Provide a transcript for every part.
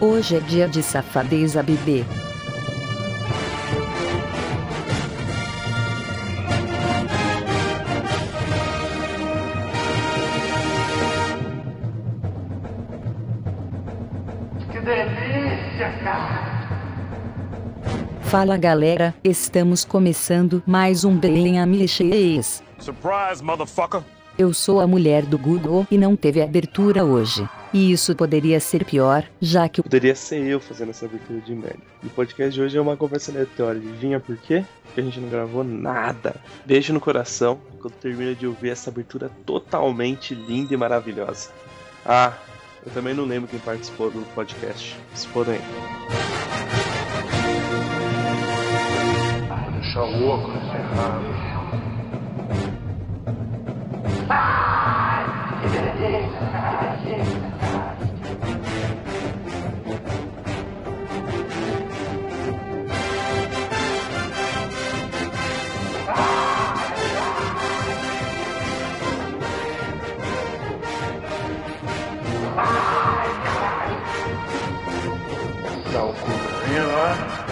Hoje é dia de safadeza bebê. Que delícia, cara! Fala galera, estamos começando mais um Belém Amiches. Surprise, motherfucker! Eu sou a mulher do Google e não teve abertura hoje. E isso poderia ser pior, já que o Poderia ser eu fazendo essa abertura de merda. E o podcast de hoje é uma conversa aleatória. Adivinha por quê? Porque a gente não gravou nada. Beijo no coração quando termina de ouvir essa abertura totalmente linda e maravilhosa. Ah, eu também não lembro quem participou do podcast. Se aí. Vou deixar o óculos errado. Dá o cu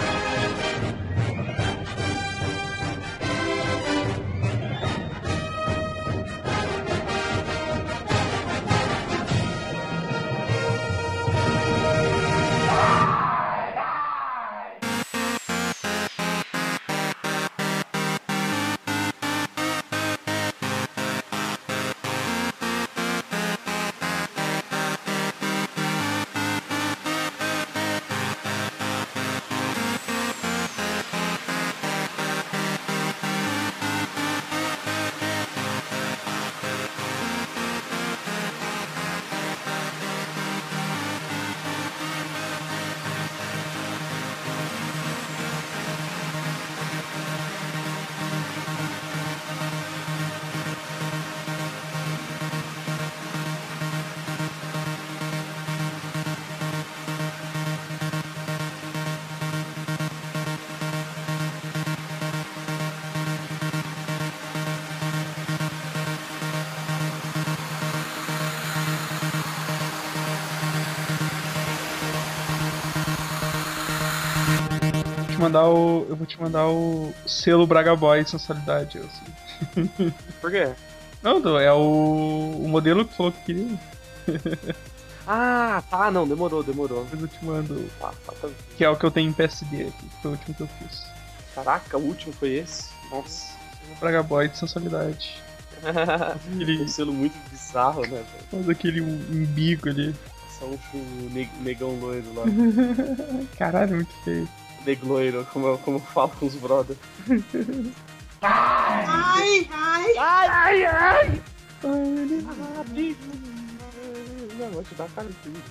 te mandar o. Eu vou te mandar o selo Braga Boy sensualidade. Assim. Por quê? Não, é o, o modelo que falou que queria. Ah, tá, não, demorou, demorou. Depois eu te mando. Tá, tá, tá. Que é o que eu tenho em PSD aqui, que foi o último que eu fiz. Caraca, o último foi esse? Nossa. Selo Braga Boy de sensualidade. Aquele, um selo muito bizarro, né, faz aquele umbigo ali. Só um neg- negão loiro lá. Caralho, muito feio. Negloiro, como eu, como eu falo com os brothers. Ah, bicho! Não, vou te dar cara de tudo.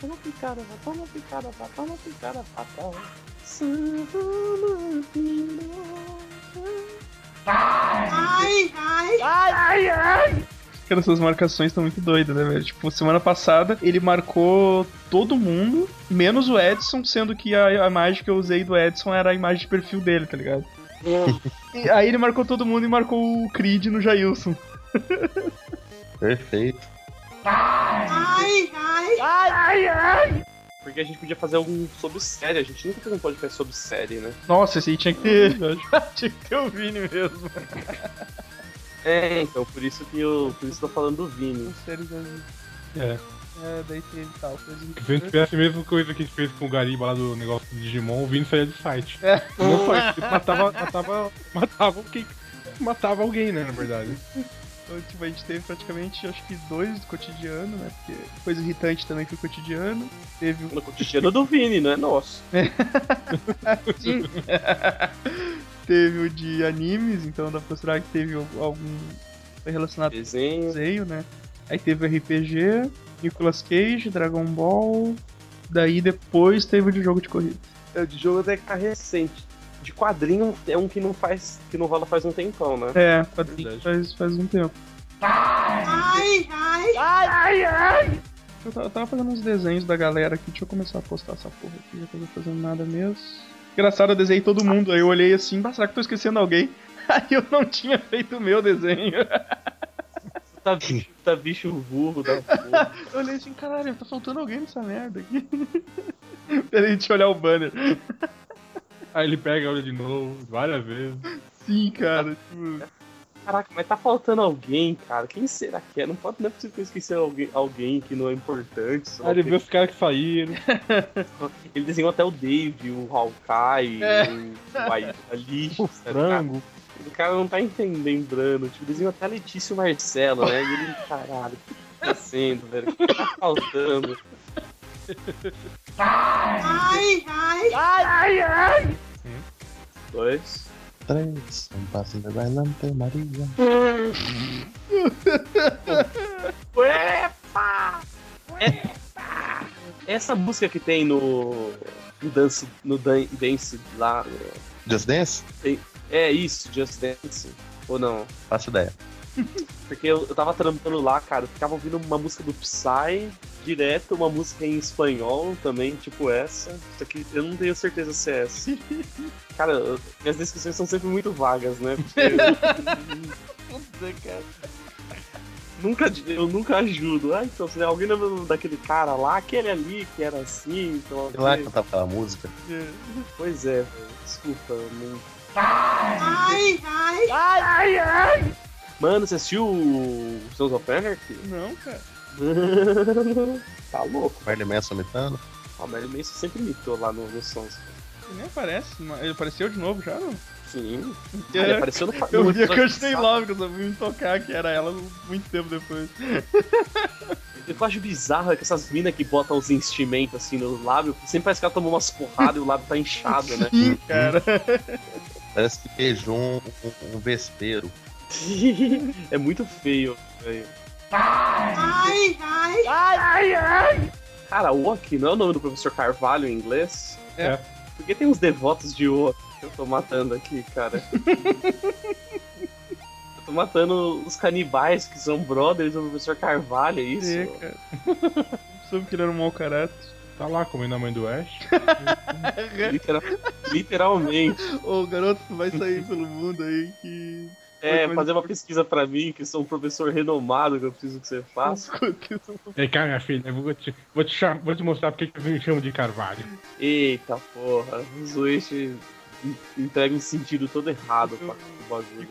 Toma picada, vá, toma picada, vá, toma picada, fatal. Cara, essas marcações estão muito doidas, né, velho? Tipo, semana passada ele marcou todo mundo, menos o Edson, sendo que a, a imagem que eu usei do Edson era a imagem de perfil dele, tá ligado? E aí ele marcou todo mundo e marcou o Creed no Jailson. Perfeito. Porque a gente podia fazer algum sobre série, a gente nunca fez um podcast sobre série, né? Nossa, esse aí tinha que ter. tinha que ter o Vini mesmo. É, então, por isso que eu. Por isso que eu tô falando do Vini. Séries da- É. É, daí teve tal. Coisa Se a gente tivesse a mesma coisa que a gente fez com o Gariba lá do negócio do Digimon, o Vini saía do site. É. Não foi, matava, matava, matava quem matava alguém, né, na verdade. Então, tipo, a gente teve praticamente, acho que dois do cotidiano, né? Porque coisa irritante também foi o cotidiano. Teve o No cotidiano do Vini, não é nosso. teve o de animes, então dá pra considerar que teve algum foi relacionado com Desenho. desenho, né? Aí teve o RPG, Nicolas Cage, Dragon Ball. Daí depois teve o de jogo de corrida. É, de jogo até que tá recente. De quadrinho é um que não faz. que não rola faz um tempão, né? É, quadrinho faz, faz um tempo. Eu ta- eu tava fazendo uns desenhos da galera aqui, deixa eu começar a postar essa porra aqui, já que eu não tô fazendo nada mesmo. Engraçado, eu desenhei todo mundo, aí eu olhei assim, "Ah, será que eu tô esquecendo alguém? Aí eu não tinha feito o meu desenho. Tá bicho, tá bicho burro da porra. Eu olhei assim, caralho, tá faltando alguém nessa merda aqui. Peraí, deixa eu olhar o banner. Aí ele pega, olha de novo, várias vezes. Sim, cara. Tipo, Caraca, mas tá faltando alguém, cara. Quem será que é? Não, pode, não é possível que eu esqueci alguém, alguém que não é importante. só Aí ele que- vê os caras que saíram. Ele desenhou até o David, o Hawkeye, É. o, o Ai- a Lish, O frango. O cara não tá entendendo. Tipo, desenhou até a Letícia e o Marcelo, né? E ele, caralho, o que tá acontecendo, velho? O que tá faltando? Dois. Três, um passo de adelante, Maria. Epa! Epa! Essa música que tem no. No Dance, no Dan- Dance lá. no- Just Dance? É isso, Just Dance. Ou não? Faço ideia. Porque eu, eu tava trampando lá, cara, eu ficava ouvindo uma música do Psy direto, uma música em espanhol também, tipo essa. Só que eu não tenho certeza se é essa. Cara, eu- minhas descrições são sempre muito vagas, né? Porque puta, cara. nunca, eu nunca ajudo. Ah, então, se alguém lembra daquele cara lá, aquele ali que era assim, então. E lá ok. cantava aquela música. Pois é. Desculpa, não. Mano, você assistiu o Sons of Anarchy? Não, cara. tá louco. Marley Manson imitando. Ah, o Marilyn Manson sempre imitou lá no, no Sons. Ele nem aparece. mas Ele apareceu de novo já, não? Sim. Ah, ele apareceu no Eu vi a passado. Love, que eu só vi me tocar que era ela muito tempo depois. O que eu acho bizarro é que essas minas que botam os enchimentos assim no lábio, sempre parece que ela tomou umas porradas e o lábio tá inchado, né? Sim, cara. Parece que beijou um, um, um vespeiro. é muito feio, velho. Cara, Oak não é o nome do professor Carvalho em inglês? É. Por que tem uns devotos de Oak que eu tô matando aqui, cara? eu tô matando os canibais que são brothers do professor Carvalho, é isso? É, cara. Soube que ele era um mau caráter. Tá lá comendo a mãe do Ash. Literal- literalmente. Ô, garoto, tu vai sair pelo mundo aí que. É, fazer uma pesquisa pra mim, que sou um professor renomado, que eu preciso que você faça. Vem cá, minha filha, eu vou te, vou te, cham- vou te mostrar porque que eu me chamo de Carvalho. Eita porra, o Zuichi entrega um sentido todo errado pra o bagulho.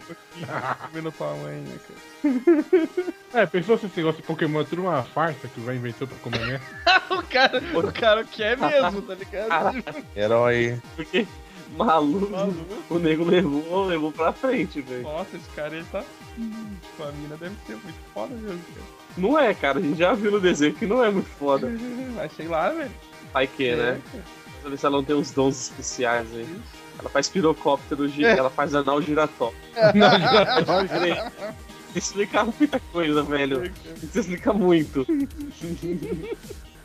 Comendo mãe, né, cara? É, pensou se esse negócio de Pokémon é tudo uma farsa que vai inventou pra comer mesmo? O cara, o cara quer mesmo, tá ligado? Herói. porque maluco, Maluco. o nego levou, levou pra frente, velho. Nossa, esse cara ele tá. Tipo, a mina deve ser muito foda mesmo, cara. Não é, cara, a gente já viu no desenho que não é muito foda. Mas sei lá, velho. Vai que, né? É, cara. Pra ver se ela não tem uns dons especiais aí. Ela faz pirocóptero, gi- ela faz anal giratório. Explica muita coisa, velho. Isso explica muito.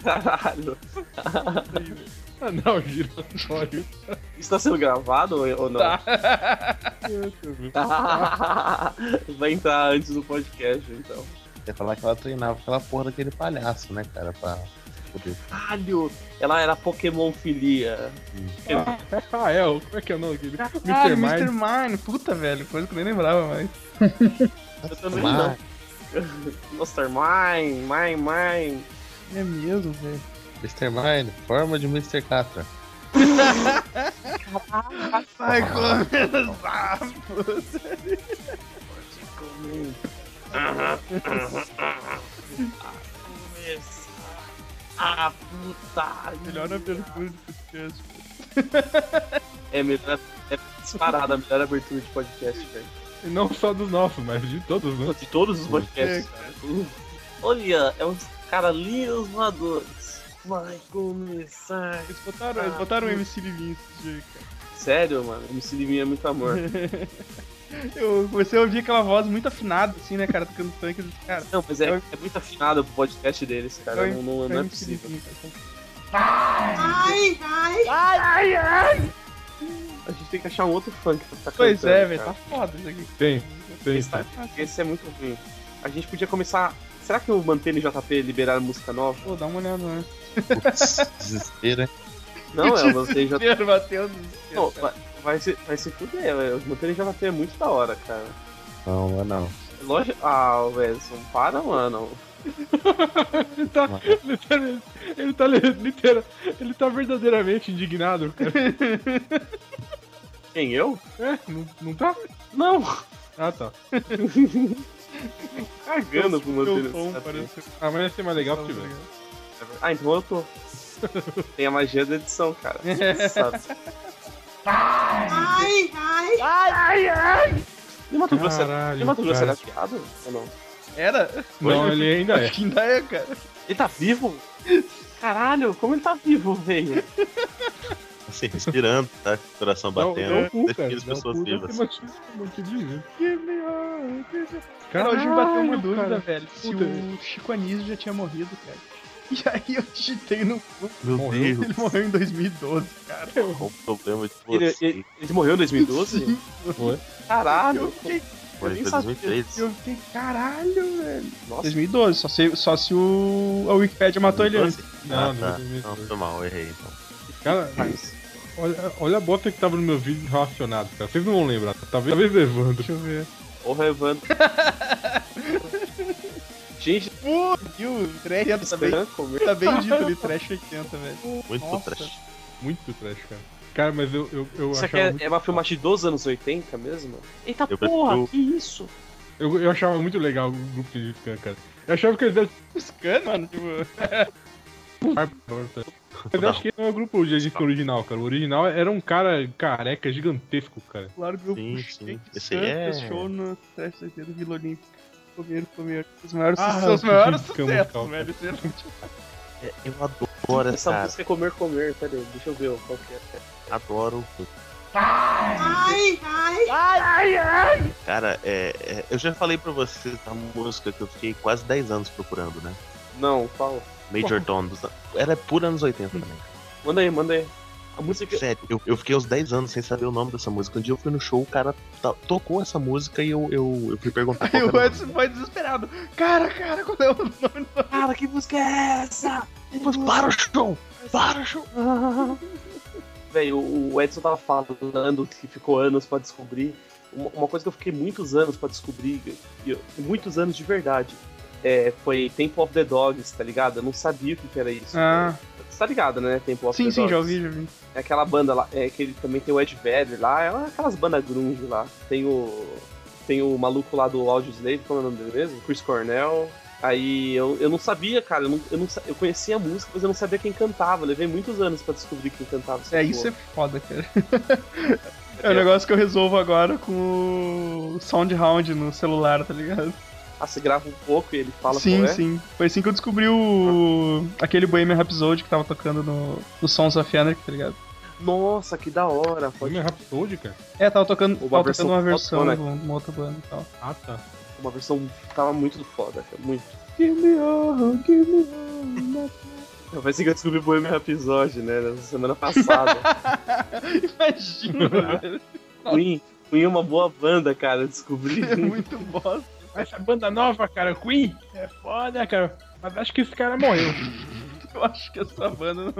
Caralho. Ah, não, giratório. Isso tá sendo gravado ou não? Tá. Vai entrar antes do podcast, então. Ia falar que ela treinava aquela porra daquele palhaço, né, cara? Pra poder. Caralho! Ela era Pokémon filia. Ah, é, o- como é que é o nome dele? Caralho, Mr. Mine. Puta, velho. Coisa que eu nem lembrava mais. Eu também não. Mr. Mine, Mine, Mine. É mesmo, velho. Mr. Mine, forma de Mr. Catra. Vai comendo sapos. Começar a puta. Melhor abertura de podcast. É melhor. É disparada a melhor abertura de podcast, velho. E não só dos nossos, mas de todos, né? De todos os podcasts, cara. Olha, é uns caras voadores. Vai começar. Eles botaram, eles botaram o MC Livinho esse dia, cara. Sério, mano? MC Livinho é muito amor. Eu comecei a ouvir aquela voz muito afinada, assim, né, cara, tocando funk. eu Cara, Não, mas é, é muito afinado pro podcast deles, cara. Não, não, não é MC possível. Livinho, cara. A gente tem que achar um outro funk pra ficar Pois cantando, é, velho, cara. tá foda isso aqui. Tem, tem. Esse, tá- esse é muito ruim. A gente podia começar. Será que o Mantene JP liberaram música nova? Pô, dá uma olhada, né? Putz, desespero, hein? Não, é o Mantene JP. Desespero, desespero, cara. vai, vai se, vai se fuder. O Mantene JP é muito da hora, cara. Não, não é não. Lógico. Ah, Edson, para, mano. Ele tá, ele tá, li- literal, ele tá verdadeiramente indignado, cara. Quem, eu? É, não, não tá? Não, Ah, tá. cagando Meu Deus. tom parece... Ah, mas ia ser mais legal se tivesse. Ah, então eu tô. Tem a magia da edição, cara. Você sabe. Ai, ai. E Mato Grosso era, e Mato Grosso era piada? Ou não? Era? Não, ele ainda é. Acho que ainda é, cara. Ele tá vivo? Caralho, como ele tá vivo, velho? Assim, respirando, tá? Coração batendo. dá o cu, deixa cara. aquelas Dá o pessoas cu, deve vivas. Cara, hoje me bateu uma dúvida, cara. velho. Se Puta. o Chico Anísio já tinha morrido, cara. E aí eu digitei no. Meu Morreu. Deus, Ele morreu em 2012, cara. qual o problema de Ele, você? ele- ele morreu em 2012? Foi. Caralho. Eu fiquei, Foi nem em sabia. 2003. eu fiquei, caralho, velho. Nossa, 2012, só se, só se o, a Wikipedia matou ele antes. Não, ah, não, tá. 2003. Não, foi mal, errei então. Cara, mas... olha, olha a bota que tava no meu vídeo relacionado, cara. Vocês não vão lembrar. Talvez, talvez levando. Deixa eu ver. Porra, Evandro. Gente, Putz, o trash tá bem, comer. tá bem dito ali, trash 80, velho. Muito Nossa. trash. Muito trash, cara. Cara, mas eu, eu, eu Isso aqui achava é, muito, é uma filmagem dos anos 80 mesmo? Eita Eu porra, prefiro- que isso? eu, eu achava muito legal o grupo de Scan, cara. Eu achava que eles eram Scan, mano, tipo. Mas eu acho que ele não é o grupo de disco original, cara. O original era um cara careca gigantesco, cara. Claro que eu Sim, sim. Esse aí é- no Trash 80 do Vila Olímpica. Comer, comer. Os maiores, Ah, seus maiores que sucessos, velho. É É, Eu adoro Essa essa. música é comer, comer. Pera aí, deixa eu ver qual que é. Adoro. Ai, ai. Cara, é, é, eu já falei pra vocês a música que eu fiquei quase 10 anos procurando, né? Não, fala. Major Tom. Era pura anos 80 também. Manda aí, manda aí. A música. Sério, eu, eu fiquei uns 10 anos sem saber o nome dessa música. Um dia eu fui no show, o cara to- tocou essa música e eu, eu, eu fui perguntar que o Edson foi desesperado. Cara, cara, qual é o nome. Cara, que música é essa? Mas para o show! Para o show! Velho, o Edson tava falando que ficou anos pra descobrir. Uma, coisa que eu fiquei muitos anos pra descobrir, muitos anos de verdade, é, foi Temple of the Dogs, tá ligado? Eu não sabia o que, que era isso. Ah. Você tá ligado, né? Temple of Sim, the sim, Dogs. já ouvi, já vi. É aquela banda lá, é que ele também tem o Ed Vedder lá, é aquelas bandas grunge lá. Tem o. Tem o maluco lá do Audio Slave, como é o nome dele mesmo? Chris Cornell. Aí eu, eu não sabia, cara, eu, não, eu, não, eu conhecia a música, mas eu não sabia quem cantava. Eu levei muitos anos pra descobrir quem cantava. É, isso é porra. foda, cara. É um negócio que eu resolvo agora com o SoundHound no celular, tá ligado? Ah, você grava um pouco e ele fala sim, qual é? sim. Foi assim que eu descobri o. aquele Bohemian Rhapsody que tava tocando no, no Sons of Anarchy, tá ligado? Nossa, que da hora. Pode minha Rhapsody, cara. É, tava tocando, Uma tava versão tocando uma versão de uma outra banda e tal. Ah, tá. uma versão tava muito foda, cara. Muito. Give me all, give me all. Foi assim que eu descobri o Bohemian Rhapsody, né? Na semana passada. Imagina, velho. Queen, Queen é uma boa banda, cara. Descobri. É muito bosta. Essa banda nova, cara, Queen, é foda, cara. Mas acho que esse cara morreu. Eu acho que essa banda não.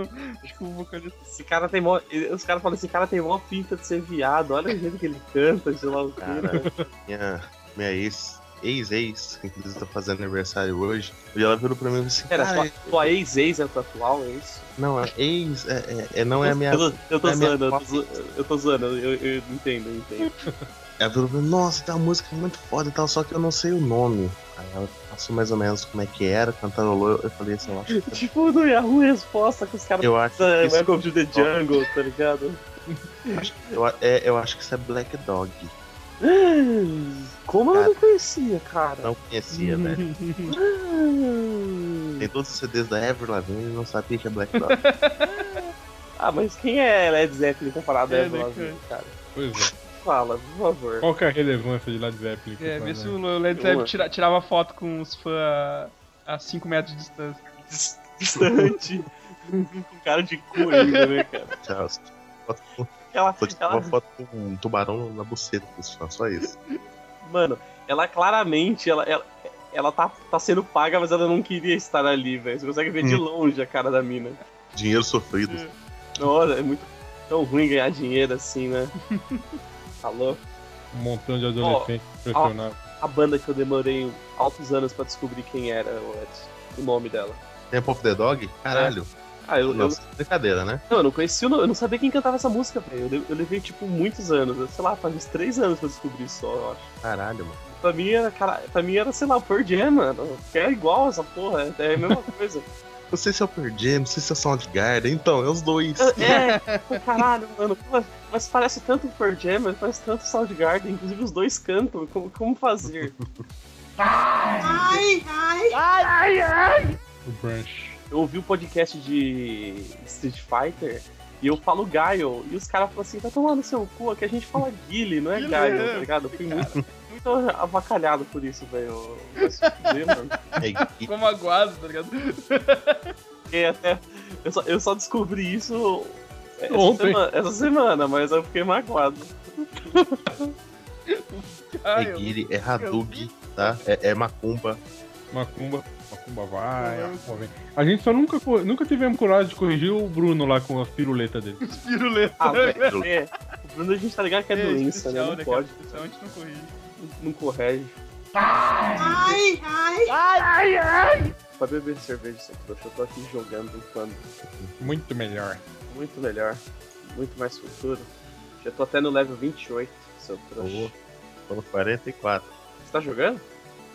Acho que o vocalista. Esse cara tem mó. Os caras falam, esse cara tem mó pinta de ser viado. Olha o jeito que ele canta, sei lá o que. né? Cara, minha, minha ex, ex-ex, que inclusive tá fazendo aniversário hoje, e ela virou pra mim e assim: Pera, "Cara, tua, tua ex-ex é tua atual, é isso? Não, é ex, é, é- é- não é a minha. Eu tô, eu tô é a minha zoando, eu tô, eu tô zoando, eu, eu entendo, eu entendo. Ela virou mim, nossa, tem uma música muito foda e tal, só que eu não sei o nome. Aí ela passou mais ou menos como é que era, cantarolou, eu- eu falei assim, eu acho que, tipo, no Yahoo Resposta com os caras. eu acho que É, isso, Welcome to the Jungle, tá ligado? eu, a- é, eu acho que isso é Black Dog. Como eu não conhecia, cara? Não conhecia, velho. Tem todos os CDs da Ever Lavigne e não sabia que é Black Dog. Ah, mas quem é Led Zeppelin comparado a É, Ever né, Lavigne, cara? Pois é. Fala, por favor. Qual que é a relevância de Led Zeppelin? É, vê se o Led Zeppelin tira- tirava foto com os fãs a 5 metros de distância. Dis- Distante. com cara de cu ainda, né, cara? Ela, tirar ela, uma foto com um tubarão na buceta só isso. mano, ela claramente, ela, ela, ela tá, tá sendo paga, mas ela não queria estar ali, velho. Você consegue ver de Hum. longe a cara da mina. Dinheiro sofrido. Nossa, é muito tão ruim ganhar dinheiro assim, né? Alô? Um montão de adolescentes impressionados. a banda que eu demorei altos anos pra descobrir quem era o Edson, o nome dela. Tempo of the Dog? Caralho. Ah, eu, eu, Nossa, brincadeira, né? não, eu não conhecia, o nome, eu não sabia quem cantava essa música, velho. Eu, eu levei, tipo, muitos anos, eu- sei lá, faz uns três anos pra descobrir só, eu acho. Caralho, mano. Pra mim era, cara, pra mim era, sei lá, o Pearl Jam, mano. Que é igual essa porra, é, é a mesma coisa. Não sei se é o Pearl Jam, não sei se é o Soundgarden. Então, é os dois. É, caralho, mano. Mas parece tanto o Pearl Jam, mas parece tanto o Soundgarden. Inclusive os dois cantam. Como, como fazer? Ai, ai. O Branch. Eu ouvi o podcast de Street Fighter e eu falo Gaio. E os caras falam assim: tá tomando seu cu, aqui a gente fala Guile, não é Guile, é. tá ligado? Eu fui muito, muito avacalhado por isso, velho. É, Ficou magoado, tá ligado? Até. Eu só, eu só descobri isso essa Ontem. semana, essa semana, mas eu fiquei magoado. Ai, é é Hadug, tá? É, é Macumba. Macumba. Macumba vai, Macumba vem. A gente só nunca, nunca tivemos coragem de corrigir o Bruno lá com as piruletas dele. Piruleta. Ah, velho, é. O Bruno a gente tá ligado que é, doença, né? especial, Não cara? pode. Especial, a gente não corrige. Não corrige. Ai, ai. Pra beber cerveja, seu trouxa, eu tô aqui jogando quando. Muito melhor. Muito melhor. Muito mais futuro. Já tô até no level 28, seu trouxa. Tô no 44. Você tá jogando?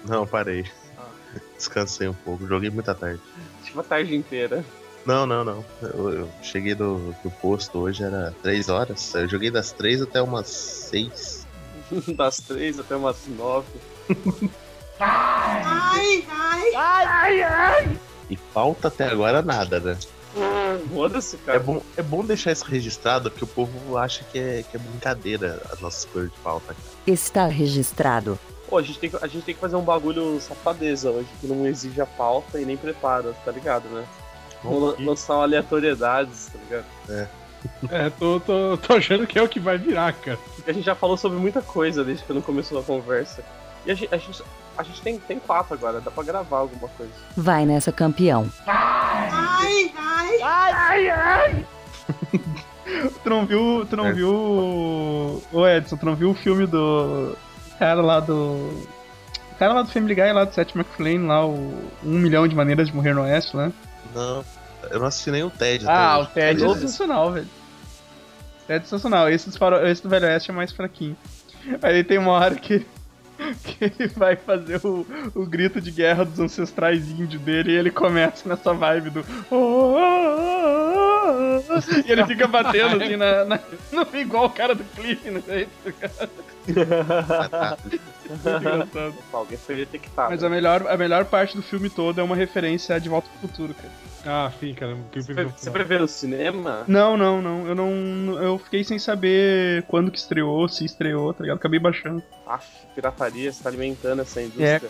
Não, parei. Ah. Descansei um pouco, joguei muita tarde. Tipo a tarde inteira. Não, não, não. Eu, eu cheguei do, do posto hoje, era 3 horas. Eu joguei das 3 até umas 6. Das 3 até umas 9. Ai, ai. E falta até agora nada, né? Foda-se, É cara. bom, é bom deixar isso registrado, porque o povo acha que é, que é brincadeira as nossas coisas de falta. cara. Está registrado. Pô, a gente, tem que, a gente tem que fazer um bagulho safadeza hoje, que não exige a pauta e nem prepara, tá ligado, né? Vamos lan- lançar aleatoriedades, tá ligado? É, tô, tô, tô achando que é o que vai virar, cara. A gente já falou sobre muita coisa desde que não começou a conversa. E a gente, a gente, a gente tem, tem quatro agora, dá pra gravar alguma coisa. Vai nessa, campeão. Ai, ai. Tu não viu. Tu não É. viu. o- Ô Edson, tu não viu o filme do. Cara lá do. O cara lá do Family Guy, lá do Seth MacFarlane, lá, o Um Milhão de Maneiras de Morrer no Oeste, né? Não, eu não assisti nem o TED. Ah, até o hoje. Ted é sensacional, velho. Ted é sensacional. Esse do, faro... Esse do Velho Oeste é mais fraquinho. Aí tem uma hora que, que ele vai fazer o, o grito de guerra dos ancestrais índios dele e ele começa nessa vibe do. E ele fica batendo assim na, na- no- igual o cara do clipe, né? ah, tá. Alguém foi detectado. Mas a melhor, a melhor parte do filme todo é uma referência a De Volta pro Futuro, cara. Ah, sim, cara. Você, você prevê no cinema? Não, não, não. Eu não. Eu fiquei sem saber quando que estreou, se estreou, tá ligado? Acabei baixando. Aff, pirataria, você tá alimentando essa indústria.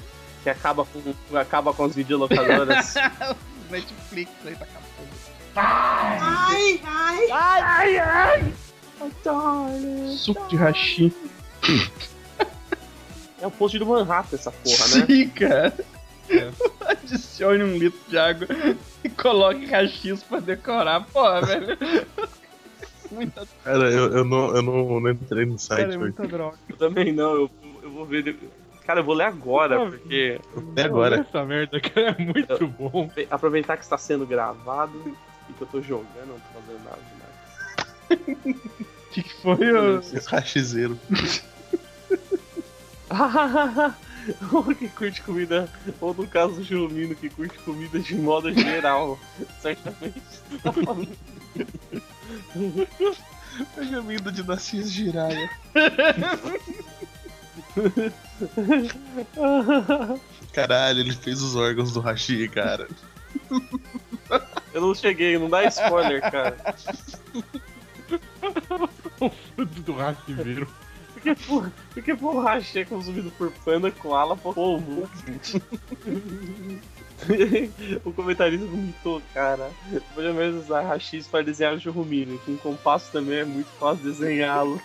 Que acaba com, acaba com as videolocadoras. Netflix aí tá acabando. Ai, ai. Suco de hashi. é o post do Manhattan essa porra, né? Sim, cara. Adicione um litro de água e coloque rachis pra decorar. Porra, velho. Muita, Cara, eu, eu, não, eu não, não entrei no site cara, é muita droga. Eu também não, eu, eu vou ver. Cara, eu vou ler agora, porque. Até agora. Essa merda, cara, é muito bom. Aproveitar que está sendo gravado e que eu tô jogando, não tô fazendo nada demais. O que, que foi, ô? Rachizeiro. ou que curte comida, ou no caso do Jurumino, que curte comida de modo geral. Certamente. tá falando. Pergaminho de Narciso Jiraya. Caralho, ele fez os órgãos do Hashi, cara. Eu não cheguei, não dá spoiler, cara. do raciveiro. Porque, por, porque borracha é consumido por panda, koala, polvo. o comentarista vomitou, cara. Pode mesmo usar rachis para desenhar o churrumino, que em compasso também é muito fácil desenhá-lo.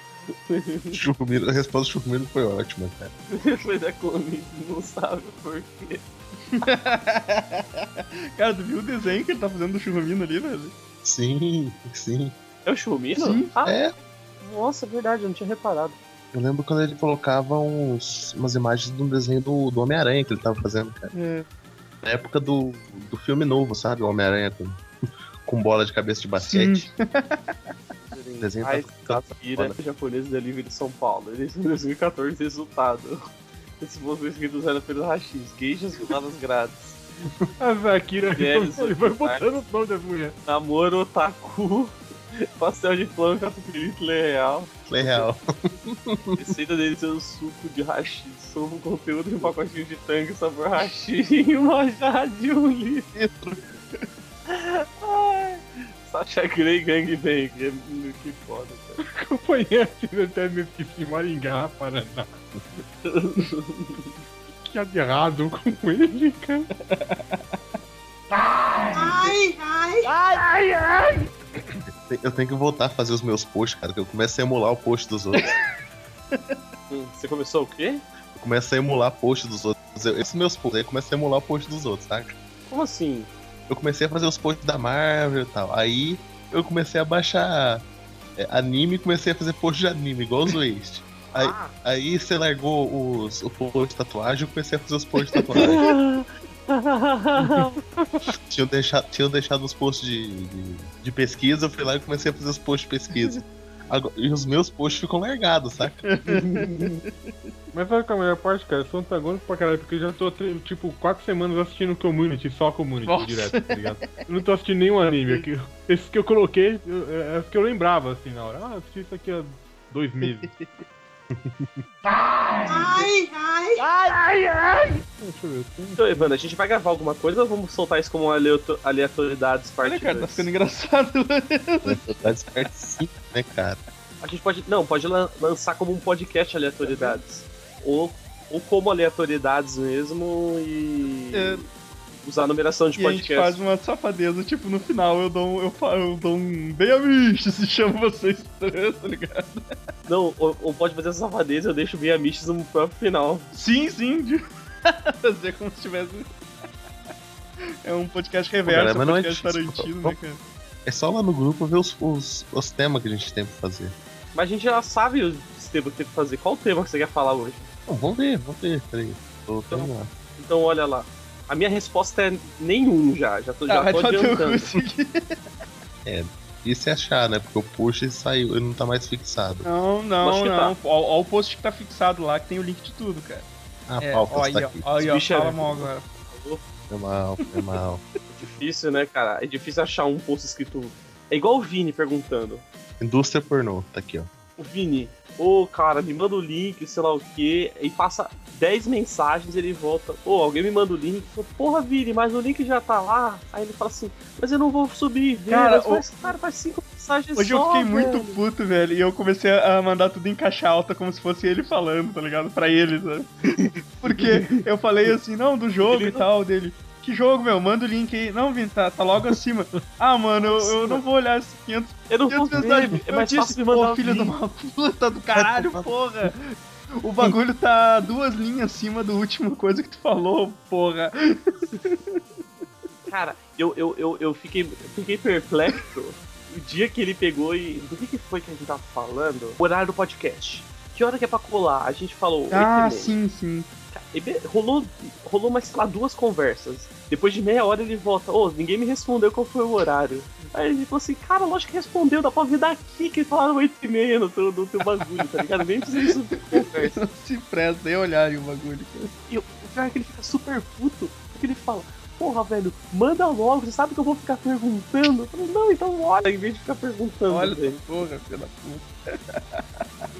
Churrumino, a resposta do Churrumino foi ótima, cara. Mas é comigo, não sabe por quê. Cara, tu viu o desenho que ele tá fazendo do churrumino ali, velho? Sim, sim. É o churrumino? Sim. Ah, É, nossa, é verdade, eu não tinha reparado. Eu lembro quando ele colocava uns, umas imagens de um desenho do, do Homem-Aranha que ele tava fazendo, cara. É. Na época do, do filme novo, sabe? O Homem-Aranha com, com bola de cabeça de basquete. Desenho Ai, tá- Akira, japonês delivery de São Paulo. Eleição 2014, resultado. Esse moço inscritos era pelo Rachis. Geishas violadas grátis. A Zakira Mulheres ele vai botando o nome das mulheres. Namoro otaku. Pastel de pão, catupiry, lei real. Play real. Receita deles é o suco de hashi. Somo conteúdo de um pacotinho de tangue sabor hashi e uma jarra de um litro. Ai, Sasha Grey Gangbang. É muito que foda, cara. Companheiro até me esqueci Maringá, Paraná. que há de errado com ele, cara? Ai, ai, ai, ai. Eu tenho que voltar a fazer os meus posts, cara, que eu começo a emular o post dos outros. Hum, Você começou o quê? Eu começo a emular post dos outros. Eu, esses meus posts, aí eu começo a emular o post dos outros, saca? Como assim? Eu comecei a fazer os posts da Marvel e tal. Aí eu comecei a baixar é, anime e comecei a fazer post de anime, igual os Waste. Aí, Ah, aí você largou os, o post de tatuagem, eu comecei a fazer os posts de tatuagem. tinham, deixado, tinham deixado os posts de, de, de pesquisa, eu fui lá e comecei a fazer os posts de pesquisa. Agora- e os meus posts ficam largados, saca? Mas sabe qual é a melhor parte, cara? Eu sou antagônico pra caralho, porque eu já tô, tipo, quatro semanas assistindo Community, só Community, Nossa. direto, tá ligado? Eu não tô assistindo nenhum anime. Aqui. Esses que eu coloquei, eu- é é os que eu lembrava, assim, na hora. Ah, eu assisti isso aqui há dois meses. Ai, ai, ai, ai. Deixa eu ver. então, Evandro, a gente vai gravar alguma coisa ou vamos soltar isso como aleato- aleatoriedades parte Olha, cara, tá dois? ficando engraçado. Tatuagem parte 5, né, cara? A gente pode. Não, pode lan- lançar como um podcast aleatoriedades. Ou, ou como aleatoriedades mesmo e. É. Usar a numeração de E a gente podcast. faz uma safadeza, tipo, no final eu dou um, eu, eu dou um bem amish, se chama vocês três, tá ligado? Não, ou, ou pode fazer essa safadeza eu deixo bem amiches no próprio final. Sim, sim, de fazer como se tivesse... É um podcast reverso, cara, um mas não é podcast difícil. Tarantino, né, cara? É só lá no grupo ver os, os, os temas que a gente tem pra fazer. Mas a gente já sabe os temas que tem que fazer. Qual o tema que você quer falar hoje? Bom, vamos ver, vamos ver. Peraí. Tô, lá. Então olha lá. A minha resposta é nenhum já. Já tô, já Ah, tô adiantando. isso aqui. E se achar, né? Porque o push saiu, ele não tá mais fixado. Não, não, não. Ó, ó o post que tá fixado lá, que tem o link de tudo, cara. Ah, É, ó, aí, ó, aqui. ó, aí, ó, é- fala mal agora. Foi mal, foi mal. É difícil, né, cara? É difícil achar um post escrito. É igual o Vini perguntando. Indústria pornô, tá aqui, ó. O Vini, ô cara, me manda o link, sei lá o que, e passa 10 mensagens ele volta, ô, alguém me manda o link, eu, porra, Vini, mas o link já tá lá. Aí ele fala assim, mas eu não vou subir, ver, Cara, mas faz, cara, faz cinco mensagens Hoje eu só, fiquei muito velho." puto, velho, e eu comecei a mandar tudo em caixa alta como se fosse ele falando, tá ligado? Pra ele, sabe? Porque eu falei assim, não, do jogo Ele e não- tal, dele. Que jogo, meu? Manda o link aí. Não, Vini, tá, tá logo acima. Ah, mano, eu, eu não vou olhar esses 500, Eu não vou 500 ver, mensagens. é Eu disse, pô, filho de uma puta do caralho, porra. O bagulho tá duas linhas acima do último coisa que tu falou, porra. Cara, eu, eu, eu, eu fiquei, eu fiquei perplexo o dia que ele pegou e. Do que, que foi que a gente tava falando? O horário do podcast. Que hora que é pra colar? A gente falou. Ah, 8h30. sim, sim. Be- rolou, rolou mais, sei lá, duas conversas. Depois de meia hora ele volta, ô, ninguém me respondeu qual foi o horário. Aí ele falou assim, cara, lógico que respondeu, dá pra ver daqui que falaram 8 e meia no teu, no teu bagulho, tá ligado? Nem precisa conversa. Não se presta nem olhar o bagulho. cara. E o o pior é que ele fica super puto, porque ele fala, porra, velho, manda logo, você sabe que eu vou ficar perguntando? Eu falei, não, então olha, em vez de ficar perguntando, Olha velho. porra, filho da puta.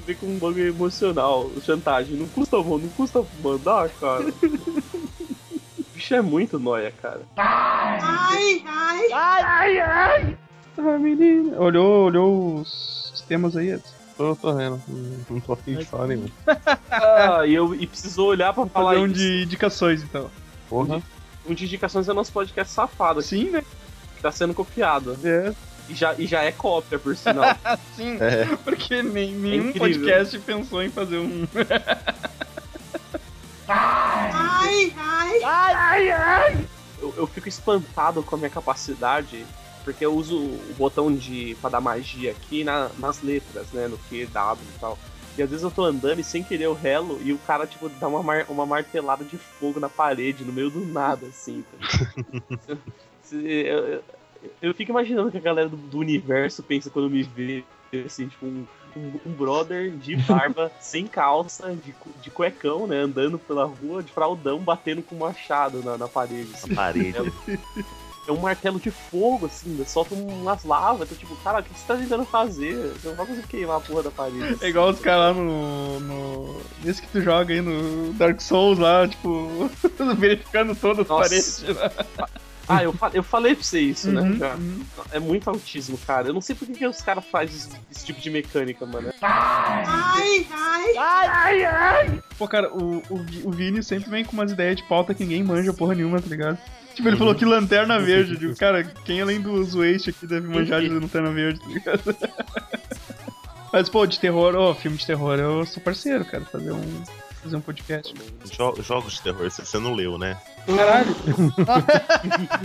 Vem com um bagulho emocional, chantagem, não custa, não custa mandar, cara. O bicho é muito noia, cara. Ai, ai, ai, ai. Ah, menina. Olhou, olhou os, os temas aí, Edson? Tô, tô vendo. Não, tô afim de falar nenhum. Ah, e, eu, e precisou olhar pra falar Fazer um de indicações, então. Porra. Um de indicações é nosso podcast safado, aqui, Sim, né? que tá sendo copiado. É. E já, e já é cópia, por sinal. Sim. É. Porque nem, nenhum incrível. podcast pensou em fazer um. Ai, ai, ai, ai. eu, eu fico espantado com a minha capacidade, porque eu uso o botão de pra dar magia aqui na- nas letras, né? No Q, W e tal. E às vezes eu tô andando e sem querer eu relo e o cara, tipo, dá uma, mar- uma martelada de fogo na parede, no meio do nada, assim. tá? Eu, eu- eu fico imaginando que a galera do, do universo pensa quando me vê, assim, tipo, um, um, um brother de barba, sem calça, de, de cuecão, né? Andando pela rua, de fraldão, batendo com um machado na, na parede. assim. A parede. É um martelo de fogo, assim, ainda solta umas lavas. Então, tipo, cara, o que você tá tentando fazer? Você não vai conseguir queimar a porra da parede. É igual os caras lá no, no. Nesse que tu joga aí no Dark Souls lá, tipo, verificando todas as Nossa. paredes. né? Ah, eu, fa- eu falei pra você isso, né? Uhum, já. uhum. É muito autismo, cara. Eu não sei por que, que os caras fazem esse, esse tipo de mecânica, mano. Ai, ai. Pô, cara, o, o, o Vini sempre vem com umas ideias de pauta que ninguém manja porra nenhuma, tá ligado? Tipo, ele falou que lanterna verde. Eu digo, cara, quem além dos Waste aqui deve manjar de lanterna verde, tá ligado? Mas, pô, de terror, ô, filme de terror, eu sou parceiro, cara, fazer um, fazer um podcast. Jo- jogos de terror, você não leu, né? Caralho!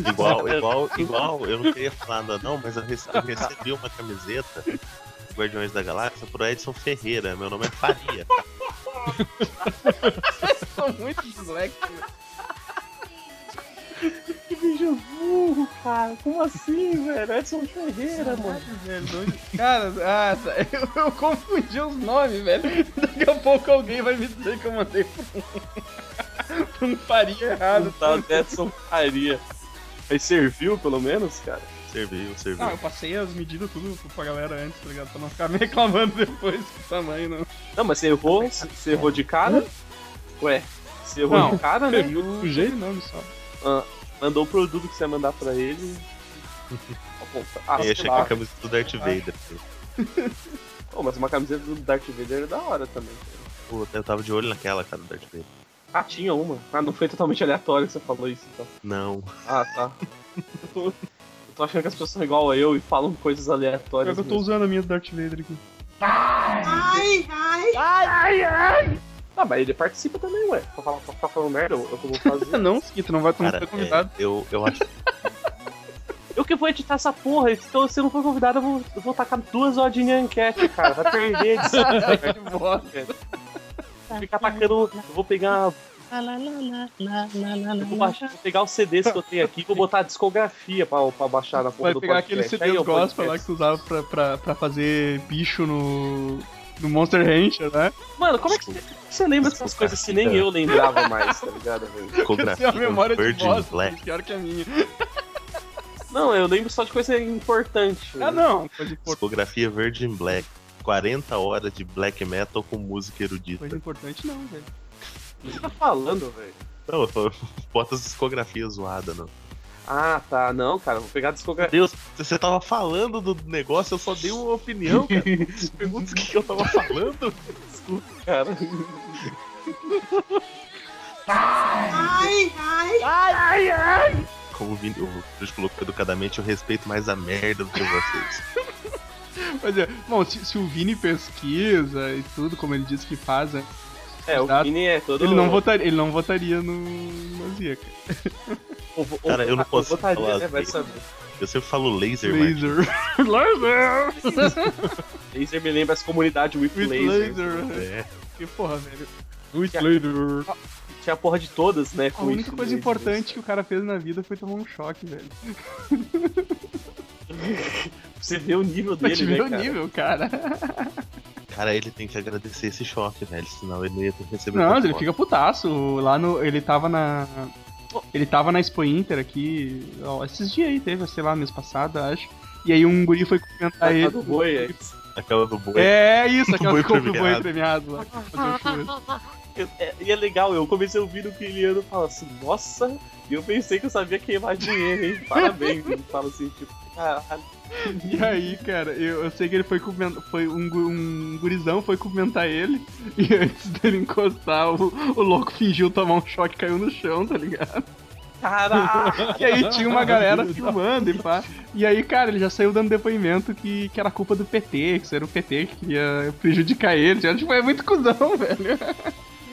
Igual, igual, igual, eu não queria falar nada não, mas eu rece- eu recebi uma camiseta do Guardiões da Galáxia pro Edson Ferreira. Meu nome é Faria. sou muito disléxico. Burro, cara. Como assim, velho? Edson Ferreira, mano. Velho, Cara, ah, tá. eu, eu confundi os nomes, velho. Daqui a pouco alguém vai me dizer que eu mandei pra um, pra um faria errado. Tá, Edson Faria. Aí serviu, pelo menos, cara? Serviu, serviu. Não, eu passei as medidas tudo pra galera antes, tá ligado? Pra não ficar me reclamando depois do tamanho, não. Não, mas você errou? Você errou de cara? Ué, você errou Não, de cara, né? Eu sujei o nome só. Ah, mandou o produto que você ia mandar pra ele. Ah, Eu chegar lá. a camisa do Darth Vader. Pô, mas uma camiseta do Darth Vader é da hora também. Pô, eu tava de olho naquela, cara, do Darth Vader. Ah, tinha uma. Ah, não foi totalmente aleatório que você falou isso, então. Não. Ah, tá. eu, tô, eu tô achando que as pessoas são igual a eu e falam coisas aleatórias. que eu tô mesmo. usando a minha do Darth Vader aqui. Ai, ai. Ah, mas ele participa também, ué. Pra falar, pra ficar falando merda, eu, eu vou fazer. não, Ski, tu não vai Cara, foi convidado. é, eu, eu acho eu que vou editar essa porra, então se eu não for convidado, eu vou, eu vou tacar duas horas de enquete, cara. Vai perder. Vou ficar tacando. Eu vou pegar. Eu vou, baixar- vou pegar os CDs que eu tenho aqui e vou botar a discografia pra, pra baixar na porra Vai do pegar podcast. aquele Aí CD eu gospel lá que tu usava pra, pra, pra fazer bicho no. No Monster Rancher, né? Mano, como é que você, você lembra dessas coisas que nem eu lembrava mais, tá ligado, velho? É a discografia memória de bosta, Black. pior que a minha. Não, eu lembro só de coisa importante. Ah, não, coisa importante. Discografia Virgin Black. 40 horas de black metal com música erudita. Coisa importante não, velho. O que você tá falando, velho? Não, eu tô- bota as discografias zoadas, não. Ah, tá. Não, cara, vou pegar a discografia. Deus, você tava falando do negócio, eu só dei uma opinião, cara. Pergunta o que, que eu tava falando. Cara. Ai, ai. Como o Vini, o Cruz colocou educadamente, eu respeito mais a merda do que vocês. Mas é, bom, se, se o Vini pesquisa e tudo, como ele disse que faz, né, É, o. Vini é todo. ele, não votaria, ele não votaria no, no Zia, cara. Cara, eu não posso votaria, falar né? Vai saber. Eu sempre falo laser. Laser! laser! Laser me lembra as comunidades with, With laser. laser. É. Que porra, velho. With laser. Tinha a porra de todas, né? A única coisa laser. importante que o cara fez na vida foi tomar um choque, velho. Você vê o nível dele, te né, ver o cara? nível, cara. Cara, ele tem que agradecer esse choque, velho. Senão ele não ia ter recebido. Não, ele foto. fica putaço. Lá no. Ele tava na. Ele tava na Expo Inter aqui. ó, esses dias aí teve, sei lá, mês passado, acho. E aí um guri foi cumprimentar Ah, ele. do boi, é. Aquela do boi. É isso, aquela Boi que compra o boi premiado. lá. é- E é legal, eu comecei a ouvir o Kiliano falar assim, nossa, e eu pensei que eu sabia queimar dinheiro, hein? Parabéns. Ele fala assim, tipo. E aí, cara, eu, eu sei que ele foi comentar. Foi um, um gurizão foi cumprimentar ele. E antes dele encostar, o, o louco fingiu tomar um choque e caiu no chão, tá ligado? Caralho! E aí tinha uma galera filmando e pá. E aí, cara, ele já saiu dando depoimento que, que era culpa do PT, que isso era o PT que queria prejudicar ele. Tipo, é muito cuzão, velho.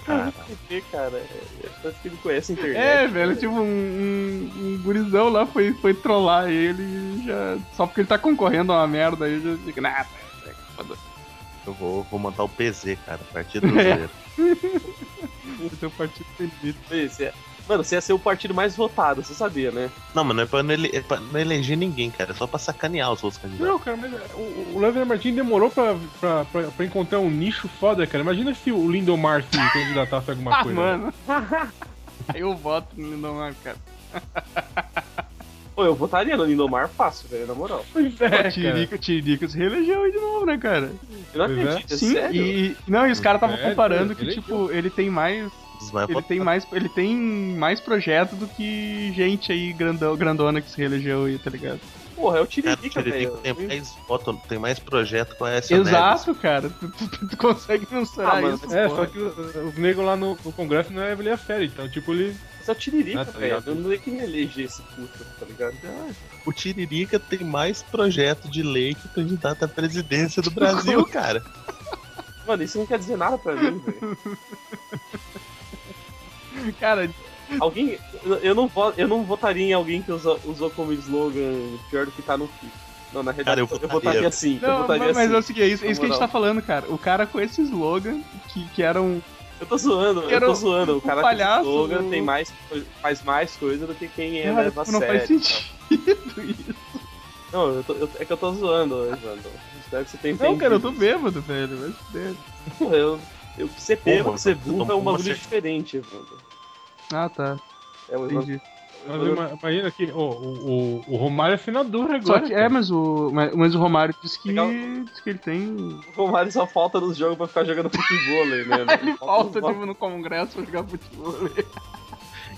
Cara, PT, cara, é, parece que ele conhece a internet. É, velho, né? tipo, um, um, um gurizão lá foi, foi trollar ele e já. Só porque ele tá concorrendo a uma merda aí, já fica, nada, foda Eu vou, vou montar o PZ, cara, Partido Brasileiro. Esse é o partido perdido. Esse é- Mano, você ia ser o partido mais votado, você sabia, né? Não, mas não é pra não, ele, é pra não eleger ninguém, cara. É só pra sacanear os outros candidatos. Não, cara, mas é, o, o Lázaro Martins demorou pra, pra, pra, pra encontrar um nicho foda, cara. Imagina se o Lindomar se candidatasse a alguma Ah, coisa. né? mano. eu voto no Lindomar, cara. Pô, eu votaria no Lindomar fácil, velho, na moral. Pois é. Tiririca, Tiririca se reelegeu aí de novo, né, cara? Eu não é. acredito, é Sim, sério? e. Não, e os caras estavam Sério? comparando que, tipo, ele tem mais. Os mais Ele tem mais, ele tem mais projeto do que gente aí grandão, grandona que se reelegeu aí, tá ligado? Porra, é o o Tiririca, velho. tem mais voto, tem mais projeto com a S. Exato, cara. Tu, tu- tu consegue mensurar Ah, mano, isso. É, porra. só que o- os negros lá no, no Congresso não é ele a série, então, tipo, ele. Mas é o Tiririca, Ah, tá velho. Eu não sei quem eleger esse puto, tá ligado? O Tiririca tem mais projeto de lei que candidato à presidência do Brasil, cara. Mano, isso não quer dizer nada pra mim, velho. Cara, Alguém. eu- Eu não, vo- eu não votaria em alguém que usa- usou como slogan pior do que tá no FIC. Não, na realidade, eu eu, votaria. votaria assim. eu não, votaria mas, mas assim. é o seguinte, é isso, é isso que a gente tá falando, cara. O cara com esse slogan, que, que era um. Eu tô zoando, eu tô um- zoando. O cara com palhaço esse slogan do- tem mais, faz mais coisa do que quem é Cara, leva a tipo, não sério. faz sentido isso. Não, eu tô- eu- é que eu tô zoando, Evandro. Espero que você tenha Não, cara, eu tô entendido. bêbado, velho. Vai se ser bêbado, mano, ser não, burro é um bagulho você- diferente, Evandro. Ah, tá. É, o Evandro Entendi. Mas ima- imagina que ó, o, o, o Romário é senador agora. Só que, é, mas o, mas, mas o Romário disse que, Legal. que ele tem. O Romário só falta nos jogos pra ficar jogando futebol, né? Ele falta, tipo, no congresso pra jogar futebol.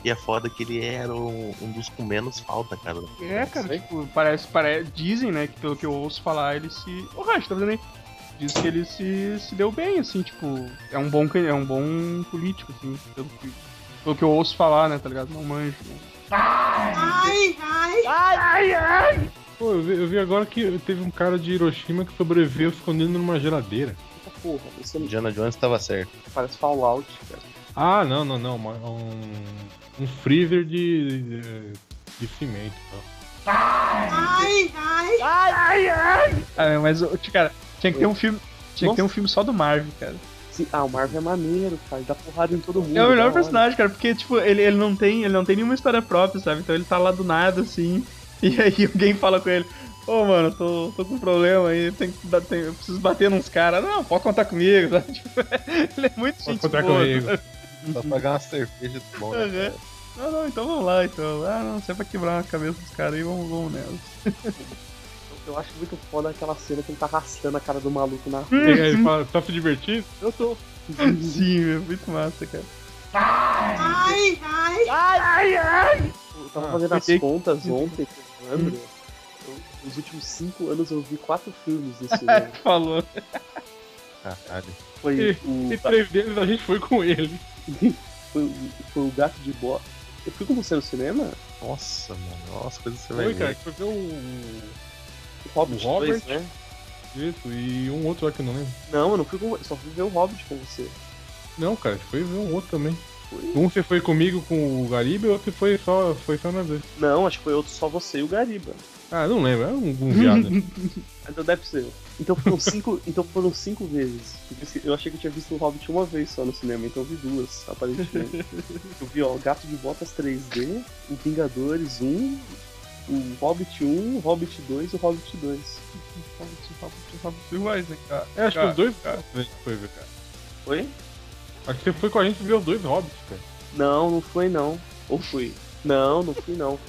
E é foda que ele era um, um dos com menos falta, cara. É, cara, tipo, parece, parece. Dizem, né, que pelo que eu ouço falar, ele se. Ô, Racho, tá vendo aí? Diz que ele se, se deu bem, assim, tipo, é um bom, é um bom político, assim, pelo que, pelo que eu ouço falar, né, tá ligado? Não manjo, né? Ai, ai. Pô, eu vi, eu vi agora que teve um cara de Hiroshima que sobreviveu escondendo numa geladeira. Porra, isso não Indiana Jones tava certo. parece Fallout, cara. Ah, não, não, não. Um, um freezer de, de, de cimento. Tá? Ai, ai. Ah, mas, cara, tinha que ter um filme. Tinha que ter um filme só do Marvel, cara. Ah, o Marvel é maneiro, cara. Dá porrada em todo mundo. É o melhor hora. personagem, cara, porque, tipo, ele, ele não tem. Ele não tem nenhuma história própria, sabe? Então ele tá lá do nada, assim. E aí alguém fala com ele, ô mano, tô, tô com um problema aí, tem tem, eu preciso bater nos caras. Não, pode contar comigo, sabe? Tipo, ele é muito Pode gente contar boa, comigo. sabe? Só pagar uma cerveja do bom, né? Uhum. cara? Não, não, então vamos lá, então. Ah, não, se é pra quebrar a cabeça dos caras aí, vamos, vamos nela. Eu acho muito foda aquela cena que ele tá arrastando a cara do maluco na rua. E aí ele fala, tá se divertindo? Eu tô. Sim, meu, muito massa, cara. Ai, ai. Eu tava Ah, fazendo as fiquei- contas ontem com o Evandro. Eu- Nos últimos cinco anos eu vi quatro filmes no cinema. Falou. Caralho. Foi o, E três deles a gente foi com ele. foi, o- foi o Gato de Boa. Eu fui com você no cinema? Nossa, mano. Nossa, coisa que você vai Foi, ver. cara, que foi ver o. O Hobbit O Robert? 2, né? Isso, e um outro lá que eu não lembro. Não, eu não fui com Só fui ver o Hobbit com você. Não, cara, a gente foi ver um outro também. Foi? Um você foi comigo com o Gariba e outro foi só, foi só nós dois. Não, acho que foi outro só você e o Gariba. Ah, não lembro, é um, um viado. Então deve ser. Então foram cinco, então foram cinco vezes. Eu achei que eu tinha visto o Hobbit uma vez só no cinema, então eu vi duas, aparentemente. eu vi, ó, Gato de Botas 3D, o Vingadores 1, o Hobbit 1, o Hobbit 2 e o Hobbit 2. Iguais, né, cara? É, acho que Cara, os dois cara. foi ver, cara. Foi? Acho que você foi com a gente ver os dois Hobbits, cara. Não, não foi não. Ou fui? Não, não fui não.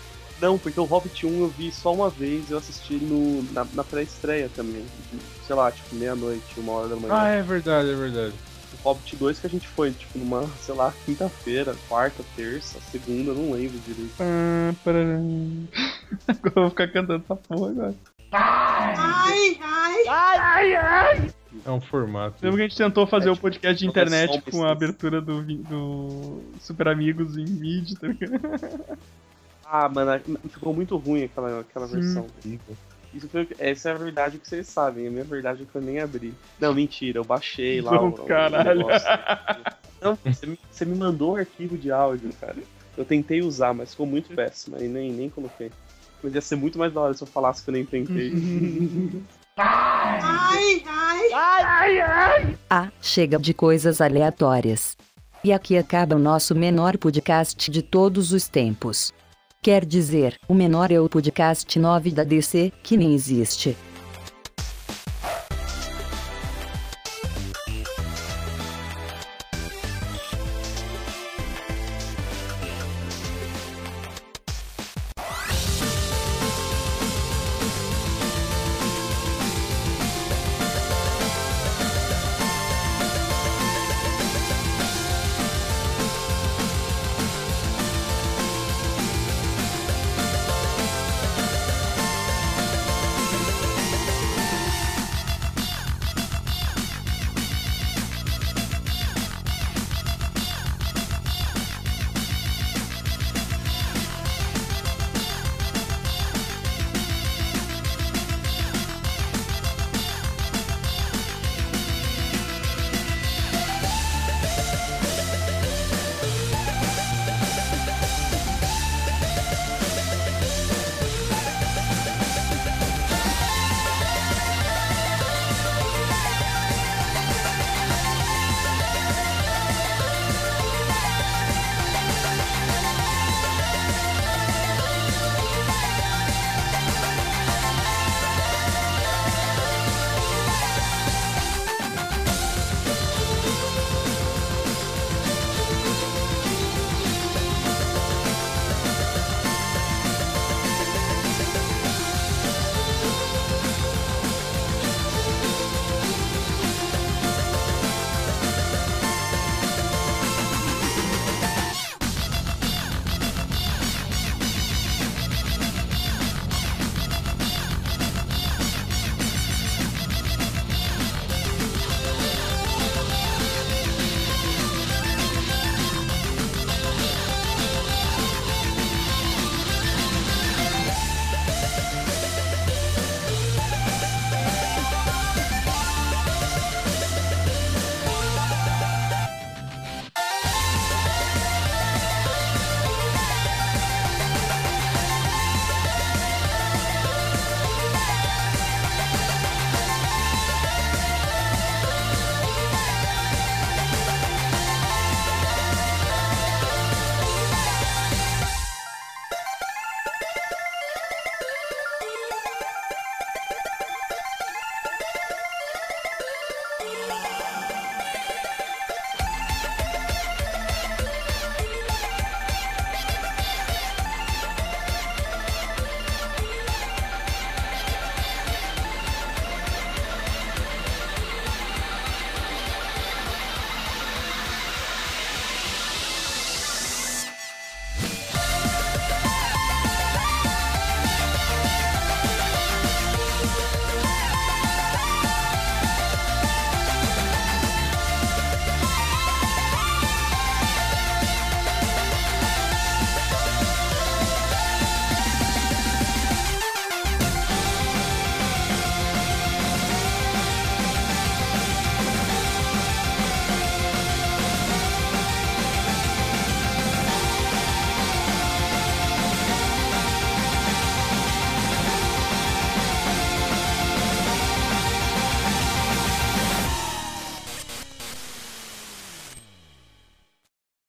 Não, porque o Hobbit 1 eu vi só uma vez, eu assisti no, na, na pré-estreia também. Sei lá, tipo, meia-noite, uma hora da manhã. Ah, é verdade, é verdade. O Hobbit 2 que a gente foi, tipo, numa, sei lá, quinta-feira, quarta, terça, segunda, não lembro direito. Pararam. Agora eu vou ficar cantando essa porra agora. Ai, ai. É um formato. Lembra que a gente tentou fazer É, o tipo, podcast de não é internet com a abertura do, do Super Amigos em vídeo, tá ligado? Ah, mano, ficou muito ruim aquela, aquela Sim. versão. Isso foi, essa é a verdade que vocês sabem, a minha verdade é que eu nem abri. Não, mentira, eu baixei lá Não, o, o caralho. negócio. Não, você me, você me mandou um arquivo de áudio, cara. Eu tentei usar, mas ficou muito péssimo, aí nem, nem coloquei. Mas ia ser muito mais da hora se eu falasse que eu nem tentei. Ai, ai. Ah, chega de coisas aleatórias. E aqui acaba o nosso menor podcast de todos os tempos. Quer dizer, o menor é o podcast 9 da DC, que nem existe.